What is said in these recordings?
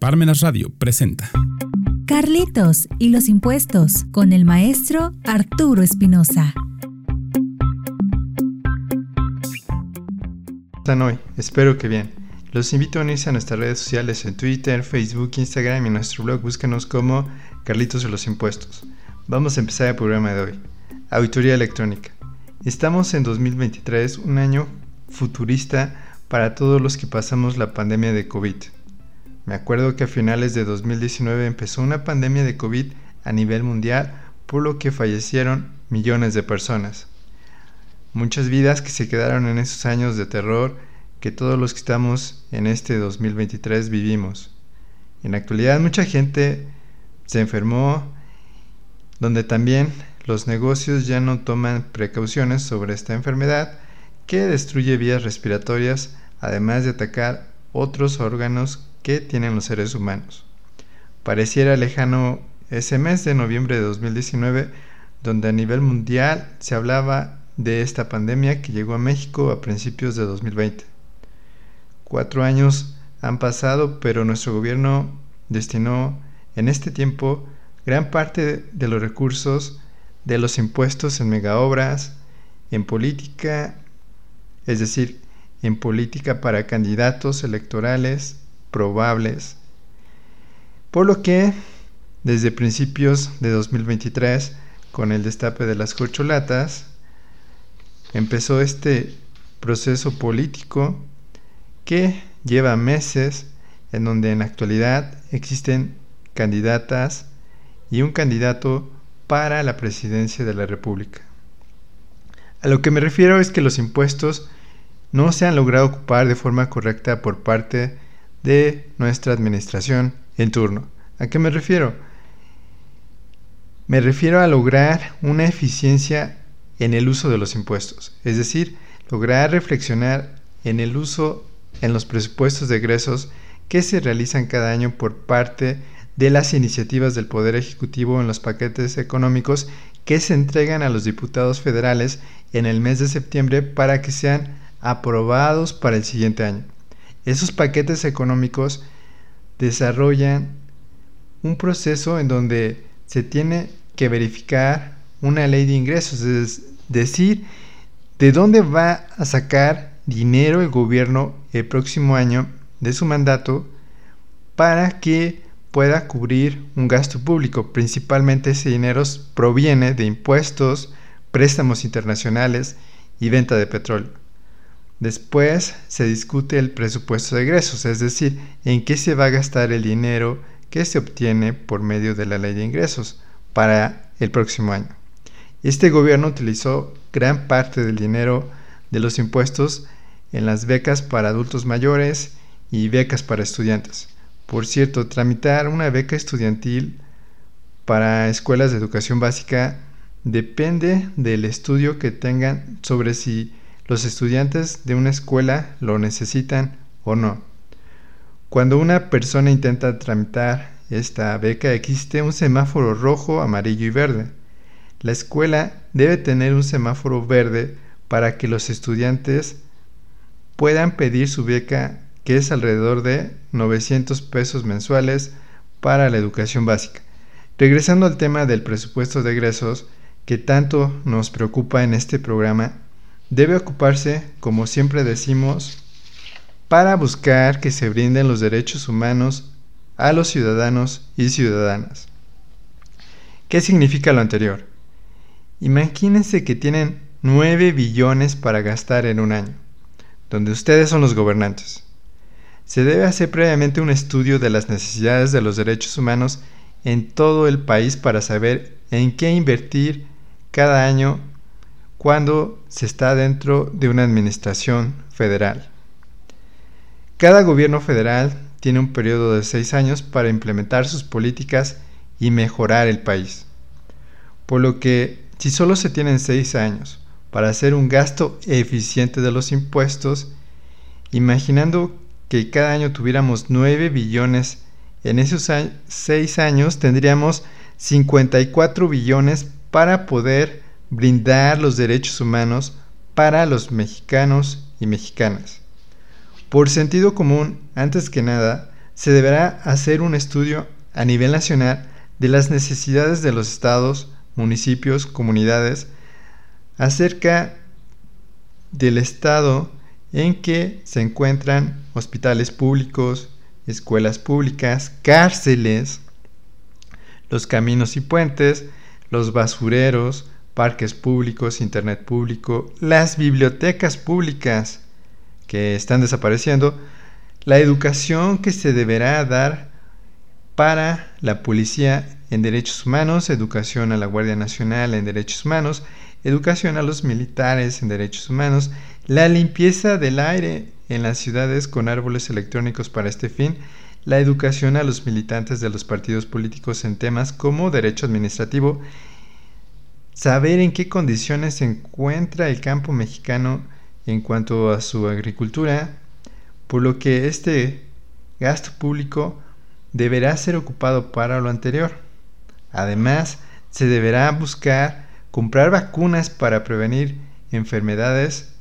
Parmenas Radio presenta Carlitos y los impuestos con el maestro Arturo Espinosa. están hoy? Espero que bien. Los invito a unirse a nuestras redes sociales en Twitter, Facebook, Instagram y en nuestro blog búscanos como Carlitos y los Impuestos. Vamos a empezar el programa de hoy. Auditoría electrónica. Estamos en 2023, un año futurista para todos los que pasamos la pandemia de COVID. Me acuerdo que a finales de 2019 empezó una pandemia de COVID a nivel mundial, por lo que fallecieron millones de personas. Muchas vidas que se quedaron en esos años de terror que todos los que estamos en este 2023 vivimos. En la actualidad mucha gente se enfermó, donde también los negocios ya no toman precauciones sobre esta enfermedad que destruye vías respiratorias, además de atacar otros órganos que tienen los seres humanos. Pareciera lejano ese mes de noviembre de 2019, donde a nivel mundial se hablaba de esta pandemia que llegó a México a principios de 2020. Cuatro años han pasado, pero nuestro gobierno destinó en este tiempo gran parte de los recursos de los impuestos en megaobras, en política, es decir, en política para candidatos electorales, probables, por lo que desde principios de 2023, con el destape de las corcholatas, empezó este proceso político que lleva meses en donde en la actualidad existen candidatas y un candidato para la presidencia de la República. A lo que me refiero es que los impuestos no se han logrado ocupar de forma correcta por parte de nuestra administración en turno. ¿A qué me refiero? Me refiero a lograr una eficiencia en el uso de los impuestos, es decir, lograr reflexionar en el uso en los presupuestos de egresos que se realizan cada año por parte de las iniciativas del Poder Ejecutivo en los paquetes económicos que se entregan a los diputados federales en el mes de septiembre para que sean aprobados para el siguiente año. Esos paquetes económicos desarrollan un proceso en donde se tiene que verificar una ley de ingresos, es decir, de dónde va a sacar dinero el gobierno el próximo año de su mandato para que pueda cubrir un gasto público. Principalmente ese dinero proviene de impuestos, préstamos internacionales y venta de petróleo. Después se discute el presupuesto de ingresos, es decir, en qué se va a gastar el dinero que se obtiene por medio de la ley de ingresos para el próximo año. Este gobierno utilizó gran parte del dinero de los impuestos en las becas para adultos mayores y becas para estudiantes. Por cierto, tramitar una beca estudiantil para escuelas de educación básica depende del estudio que tengan sobre si los estudiantes de una escuela lo necesitan o no. Cuando una persona intenta tramitar esta beca existe un semáforo rojo, amarillo y verde. La escuela debe tener un semáforo verde para que los estudiantes puedan pedir su beca que es alrededor de 900 pesos mensuales para la educación básica. Regresando al tema del presupuesto de egresos que tanto nos preocupa en este programa, debe ocuparse, como siempre decimos, para buscar que se brinden los derechos humanos a los ciudadanos y ciudadanas. ¿Qué significa lo anterior? Imagínense que tienen 9 billones para gastar en un año, donde ustedes son los gobernantes. Se debe hacer previamente un estudio de las necesidades de los derechos humanos en todo el país para saber en qué invertir cada año cuando se está dentro de una administración federal. Cada gobierno federal tiene un periodo de seis años para implementar sus políticas y mejorar el país. Por lo que, si solo se tienen seis años para hacer un gasto eficiente de los impuestos, imaginando que cada año tuviéramos 9 billones, en esos seis años tendríamos 54 billones para poder brindar los derechos humanos para los mexicanos y mexicanas. Por sentido común, antes que nada, se deberá hacer un estudio a nivel nacional de las necesidades de los estados, municipios, comunidades, acerca del estado en que se encuentran hospitales públicos, escuelas públicas, cárceles, los caminos y puentes, los basureros, parques públicos, internet público, las bibliotecas públicas que están desapareciendo, la educación que se deberá dar para la policía en derechos humanos, educación a la Guardia Nacional en derechos humanos, educación a los militares en derechos humanos, la limpieza del aire en las ciudades con árboles electrónicos para este fin, la educación a los militantes de los partidos políticos en temas como derecho administrativo, saber en qué condiciones se encuentra el campo mexicano en cuanto a su agricultura, por lo que este gasto público deberá ser ocupado para lo anterior. Además, se deberá buscar comprar vacunas para prevenir enfermedades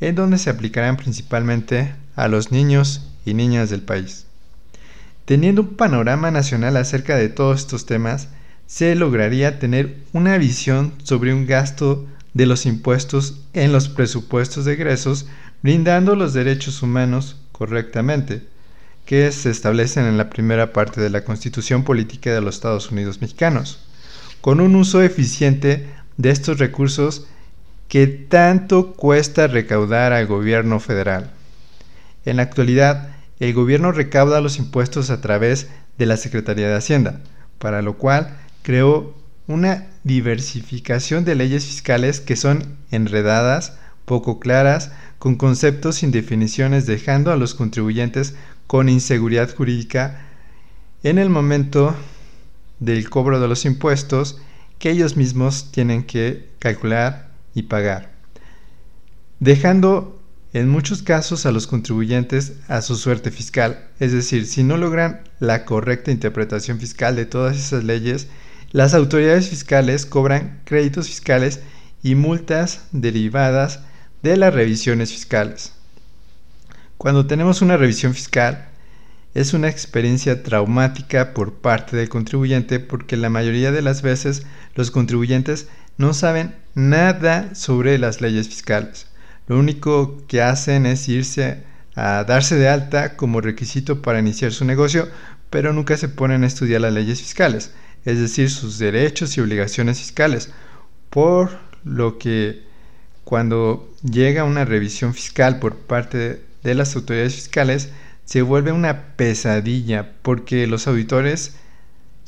en donde se aplicarán principalmente a los niños y niñas del país. Teniendo un panorama nacional acerca de todos estos temas, se lograría tener una visión sobre un gasto de los impuestos en los presupuestos de egresos, brindando los derechos humanos correctamente, que se establecen en la primera parte de la Constitución Política de los Estados Unidos Mexicanos, con un uso eficiente de estos recursos que tanto cuesta recaudar al gobierno federal. En la actualidad, el gobierno recauda los impuestos a través de la Secretaría de Hacienda, para lo cual creó una diversificación de leyes fiscales que son enredadas, poco claras, con conceptos sin definiciones, dejando a los contribuyentes con inseguridad jurídica en el momento del cobro de los impuestos que ellos mismos tienen que calcular y pagar, dejando en muchos casos a los contribuyentes a su suerte fiscal, es decir, si no logran la correcta interpretación fiscal de todas esas leyes, las autoridades fiscales cobran créditos fiscales y multas derivadas de las revisiones fiscales. Cuando tenemos una revisión fiscal, es una experiencia traumática por parte del contribuyente porque la mayoría de las veces los contribuyentes no saben nada sobre las leyes fiscales. Lo único que hacen es irse a darse de alta como requisito para iniciar su negocio, pero nunca se ponen a estudiar las leyes fiscales, es decir, sus derechos y obligaciones fiscales. Por lo que cuando llega una revisión fiscal por parte de las autoridades fiscales, se vuelve una pesadilla porque los auditores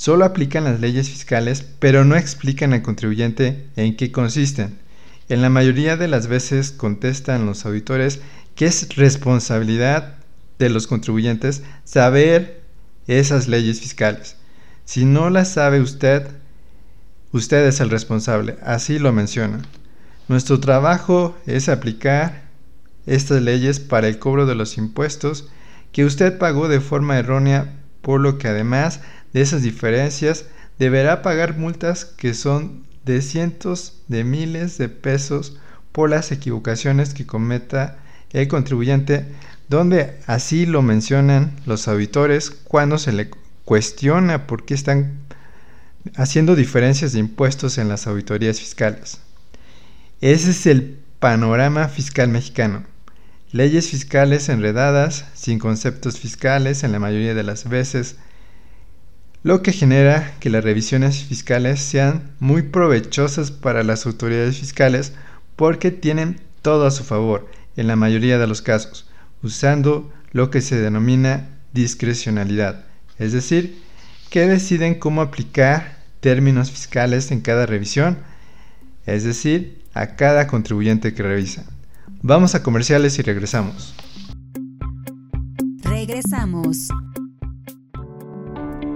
Solo aplican las leyes fiscales, pero no explican al contribuyente en qué consisten. En la mayoría de las veces contestan los auditores que es responsabilidad de los contribuyentes saber esas leyes fiscales. Si no las sabe usted, usted es el responsable, así lo mencionan. Nuestro trabajo es aplicar estas leyes para el cobro de los impuestos que usted pagó de forma errónea, por lo que además de esas diferencias, deberá pagar multas que son de cientos de miles de pesos por las equivocaciones que cometa el contribuyente, donde así lo mencionan los auditores cuando se le cuestiona por qué están haciendo diferencias de impuestos en las auditorías fiscales. Ese es el panorama fiscal mexicano. Leyes fiscales enredadas, sin conceptos fiscales en la mayoría de las veces, lo que genera que las revisiones fiscales sean muy provechosas para las autoridades fiscales porque tienen todo a su favor en la mayoría de los casos, usando lo que se denomina discrecionalidad, es decir, que deciden cómo aplicar términos fiscales en cada revisión, es decir, a cada contribuyente que revisa. Vamos a comerciales y regresamos. Regresamos.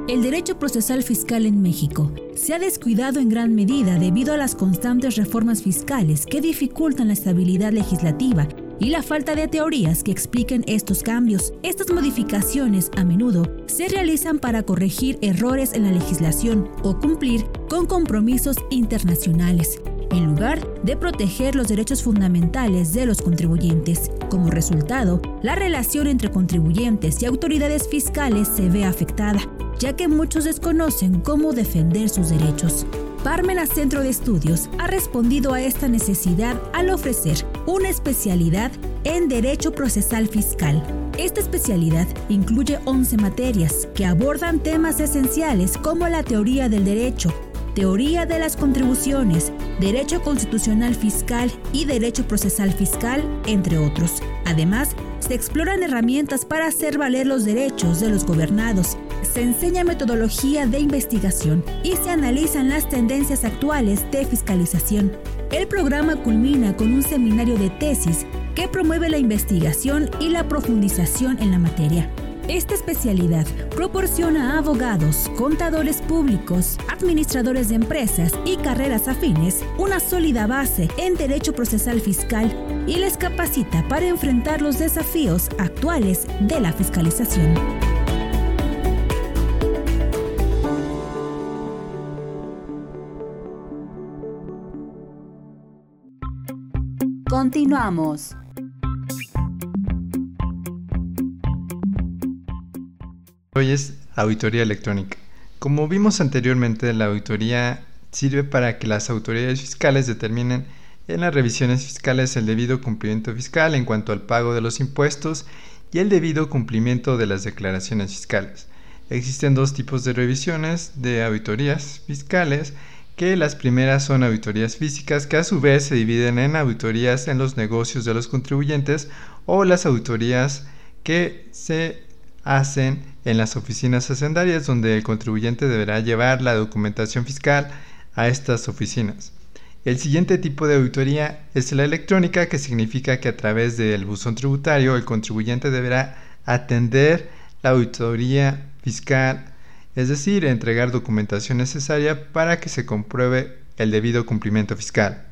El derecho procesal fiscal en México se ha descuidado en gran medida debido a las constantes reformas fiscales que dificultan la estabilidad legislativa y la falta de teorías que expliquen estos cambios. Estas modificaciones a menudo se realizan para corregir errores en la legislación o cumplir con compromisos internacionales. en lugar de proteger los derechos fundamentales de los contribuyentes. Como resultado, la relación entre contribuyentes y autoridades fiscales se ve afectada, ya que muchos desconocen cómo defender sus derechos. Parmena Centro de Estudios ha respondido a esta necesidad al ofrecer una especialidad en Derecho Procesal Fiscal. Esta especialidad incluye 11 materias que abordan temas esenciales como la teoría del derecho, teoría de las contribuciones, derecho constitucional fiscal y derecho procesal fiscal, entre otros. Además, se exploran herramientas para hacer valer los derechos de los gobernados se enseña metodología de investigación y se analizan las tendencias actuales de fiscalización. El programa culmina con un seminario de tesis que promueve la investigación y la profundización en la materia. Esta especialidad proporciona a abogados, contadores públicos, administradores de empresas y carreras afines una sólida base en derecho procesal fiscal y les capacita para enfrentar los desafíos actuales de la fiscalización. Continuamos. Hoy es auditoría electrónica. Como vimos anteriormente, la auditoría sirve para que las autoridades fiscales determinen en las revisiones fiscales el debido cumplimiento fiscal en cuanto al pago de los impuestos y el debido cumplimiento de las declaraciones fiscales. Existen dos tipos de revisiones de auditorías fiscales que las primeras son auditorías físicas que a su vez se dividen en auditorías en los negocios de los contribuyentes o las auditorías que se hacen en las oficinas hacendarias donde el contribuyente deberá llevar la documentación fiscal a estas oficinas. El siguiente tipo de auditoría es la electrónica, que significa que a través del buzón tributario el contribuyente deberá atender la auditoría fiscal es decir, entregar documentación necesaria para que se compruebe el debido cumplimiento fiscal.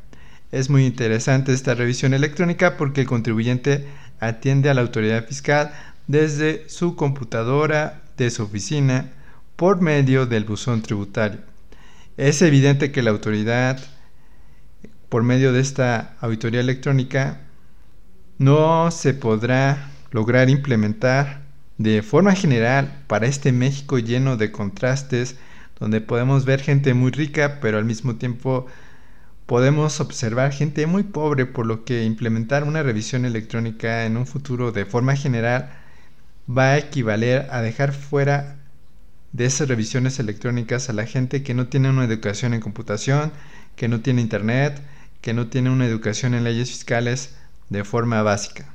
Es muy interesante esta revisión electrónica porque el contribuyente atiende a la autoridad fiscal desde su computadora de su oficina por medio del buzón tributario. Es evidente que la autoridad, por medio de esta auditoría electrónica, no se podrá lograr implementar de forma general, para este México lleno de contrastes, donde podemos ver gente muy rica, pero al mismo tiempo podemos observar gente muy pobre, por lo que implementar una revisión electrónica en un futuro de forma general va a equivaler a dejar fuera de esas revisiones electrónicas a la gente que no tiene una educación en computación, que no tiene internet, que no tiene una educación en leyes fiscales de forma básica.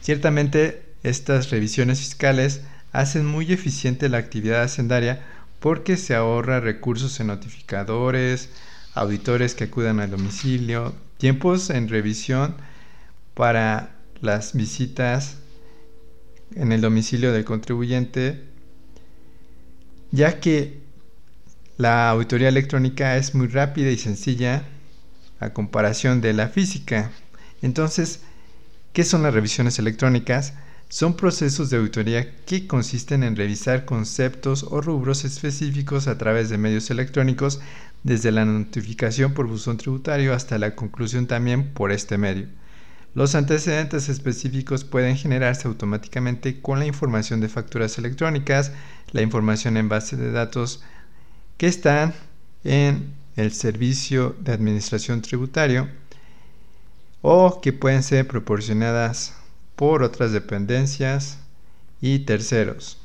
Ciertamente estas revisiones fiscales hacen muy eficiente la actividad hacendaria porque se ahorra recursos en notificadores, auditores que acudan al domicilio, tiempos en revisión para las visitas en el domicilio del contribuyente, ya que la auditoría electrónica es muy rápida y sencilla a comparación de la física. Entonces, ¿qué son las revisiones electrónicas? Son procesos de auditoría que consisten en revisar conceptos o rubros específicos a través de medios electrónicos, desde la notificación por buzón tributario hasta la conclusión también por este medio. Los antecedentes específicos pueden generarse automáticamente con la información de facturas electrónicas, la información en base de datos que están en el servicio de administración tributario o que pueden ser proporcionadas por otras dependencias y terceros.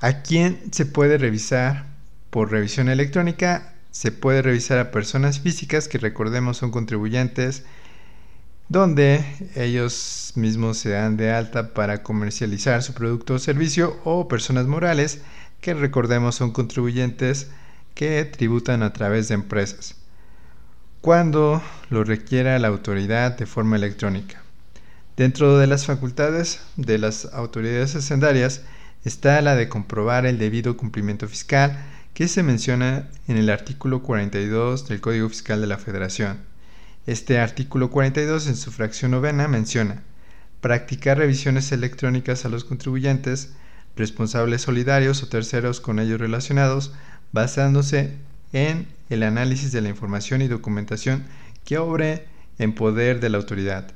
¿A quién se puede revisar por revisión electrónica? Se puede revisar a personas físicas que recordemos son contribuyentes, donde ellos mismos se dan de alta para comercializar su producto o servicio, o personas morales que recordemos son contribuyentes que tributan a través de empresas, cuando lo requiera la autoridad de forma electrónica. Dentro de las facultades de las autoridades hacendarias está la de comprobar el debido cumplimiento fiscal que se menciona en el artículo 42 del Código Fiscal de la Federación. Este artículo 42 en su fracción novena menciona practicar revisiones electrónicas a los contribuyentes, responsables solidarios o terceros con ellos relacionados, basándose en el análisis de la información y documentación que obre en poder de la autoridad,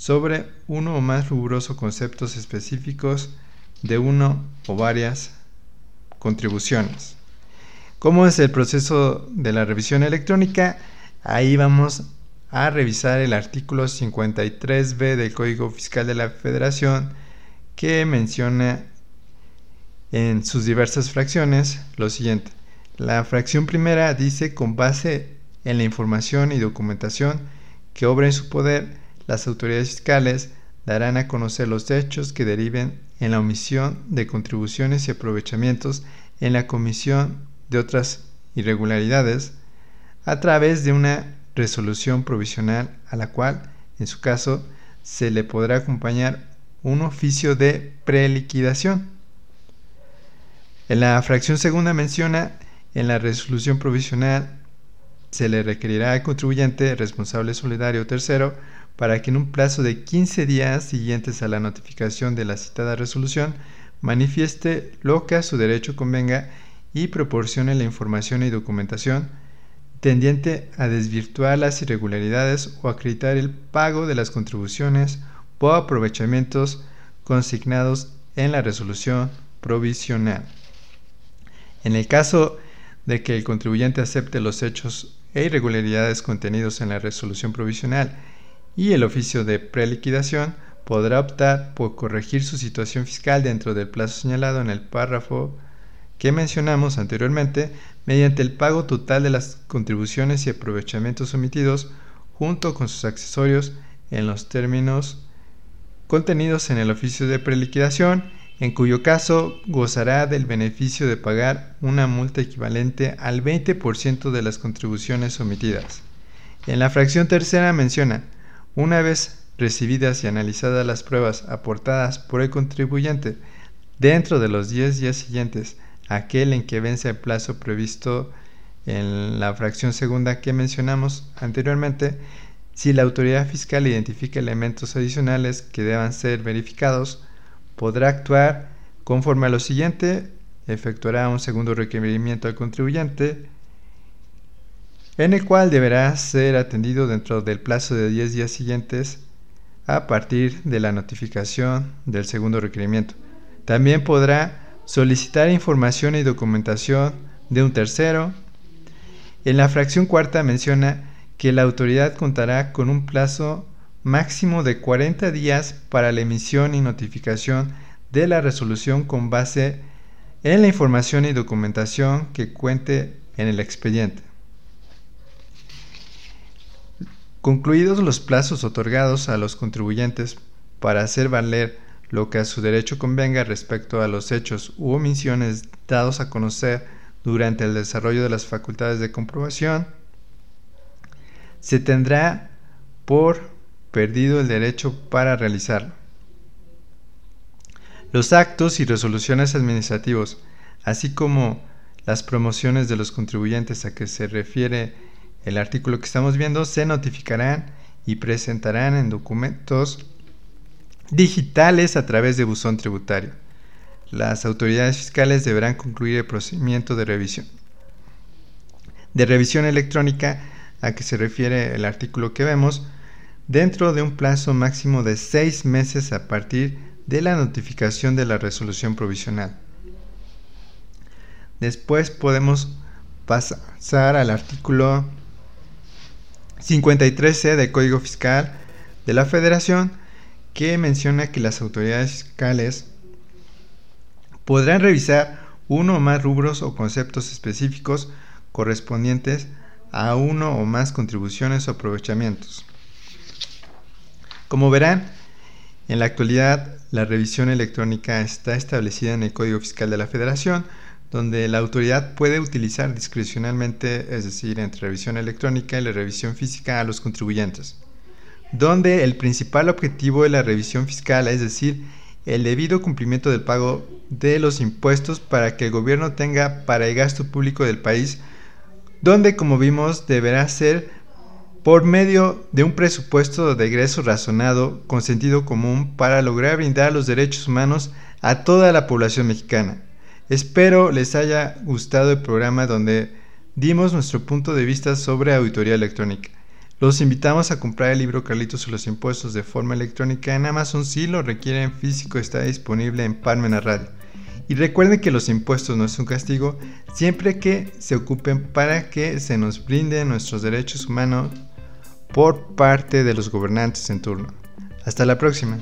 sobre uno o más rubros o conceptos específicos de uno o varias contribuciones. ¿Cómo es el proceso de la revisión electrónica? Ahí vamos a revisar el artículo 53b del Código Fiscal de la Federación que menciona en sus diversas fracciones lo siguiente. La fracción primera dice con base en la información y documentación que obra en su poder, las autoridades fiscales darán a conocer los hechos que deriven en la omisión de contribuciones y aprovechamientos en la comisión de otras irregularidades a través de una resolución provisional a la cual, en su caso, se le podrá acompañar un oficio de preliquidación. En la fracción segunda menciona en la resolución provisional se le requerirá al contribuyente responsable solidario tercero para que en un plazo de 15 días siguientes a la notificación de la citada resolución manifieste lo que a su derecho convenga y proporcione la información y documentación tendiente a desvirtuar las irregularidades o acreditar el pago de las contribuciones o aprovechamientos consignados en la resolución provisional. En el caso de que el contribuyente acepte los hechos e irregularidades contenidos en la resolución provisional y el oficio de preliquidación, podrá optar por corregir su situación fiscal dentro del plazo señalado en el párrafo que mencionamos anteriormente mediante el pago total de las contribuciones y aprovechamientos omitidos junto con sus accesorios en los términos contenidos en el oficio de preliquidación en cuyo caso gozará del beneficio de pagar una multa equivalente al 20% de las contribuciones omitidas. En la fracción tercera menciona, una vez recibidas y analizadas las pruebas aportadas por el contribuyente dentro de los 10 días siguientes aquel en que vence el plazo previsto en la fracción segunda que mencionamos anteriormente, si la autoridad fiscal identifica elementos adicionales que deban ser verificados, podrá actuar conforme a lo siguiente, efectuará un segundo requerimiento al contribuyente, en el cual deberá ser atendido dentro del plazo de 10 días siguientes a partir de la notificación del segundo requerimiento. También podrá solicitar información y documentación de un tercero. En la fracción cuarta menciona que la autoridad contará con un plazo máximo de 40 días para la emisión y notificación de la resolución con base en la información y documentación que cuente en el expediente. Concluidos los plazos otorgados a los contribuyentes para hacer valer lo que a su derecho convenga respecto a los hechos u omisiones dados a conocer durante el desarrollo de las facultades de comprobación, se tendrá por perdido el derecho para realizarlo. Los actos y resoluciones administrativos, así como las promociones de los contribuyentes a que se refiere el artículo que estamos viendo, se notificarán y presentarán en documentos digitales a través de buzón tributario. Las autoridades fiscales deberán concluir el procedimiento de revisión. De revisión electrónica a que se refiere el artículo que vemos, dentro de un plazo máximo de seis meses a partir de la notificación de la resolución provisional. Después podemos pasar al artículo 53C del Código Fiscal de la Federación que menciona que las autoridades fiscales podrán revisar uno o más rubros o conceptos específicos correspondientes a uno o más contribuciones o aprovechamientos. Como verán, en la actualidad la revisión electrónica está establecida en el Código Fiscal de la Federación, donde la autoridad puede utilizar discrecionalmente, es decir, entre revisión electrónica y la revisión física a los contribuyentes, donde el principal objetivo de la revisión fiscal, es decir, el debido cumplimiento del pago de los impuestos para que el gobierno tenga para el gasto público del país, donde como vimos deberá ser por medio de un presupuesto de egreso razonado con sentido común para lograr brindar los derechos humanos a toda la población mexicana. Espero les haya gustado el programa donde dimos nuestro punto de vista sobre auditoría electrónica. Los invitamos a comprar el libro Carlitos y los impuestos de forma electrónica en Amazon si lo requieren físico, está disponible en Parmena Radio. Y recuerden que los impuestos no es un castigo siempre que se ocupen para que se nos brinden nuestros derechos humanos por parte de los gobernantes en turno. Hasta la próxima.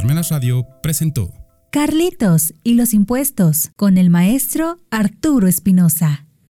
Parmenas Radio presentó Carlitos y los impuestos con el maestro Arturo Espinosa.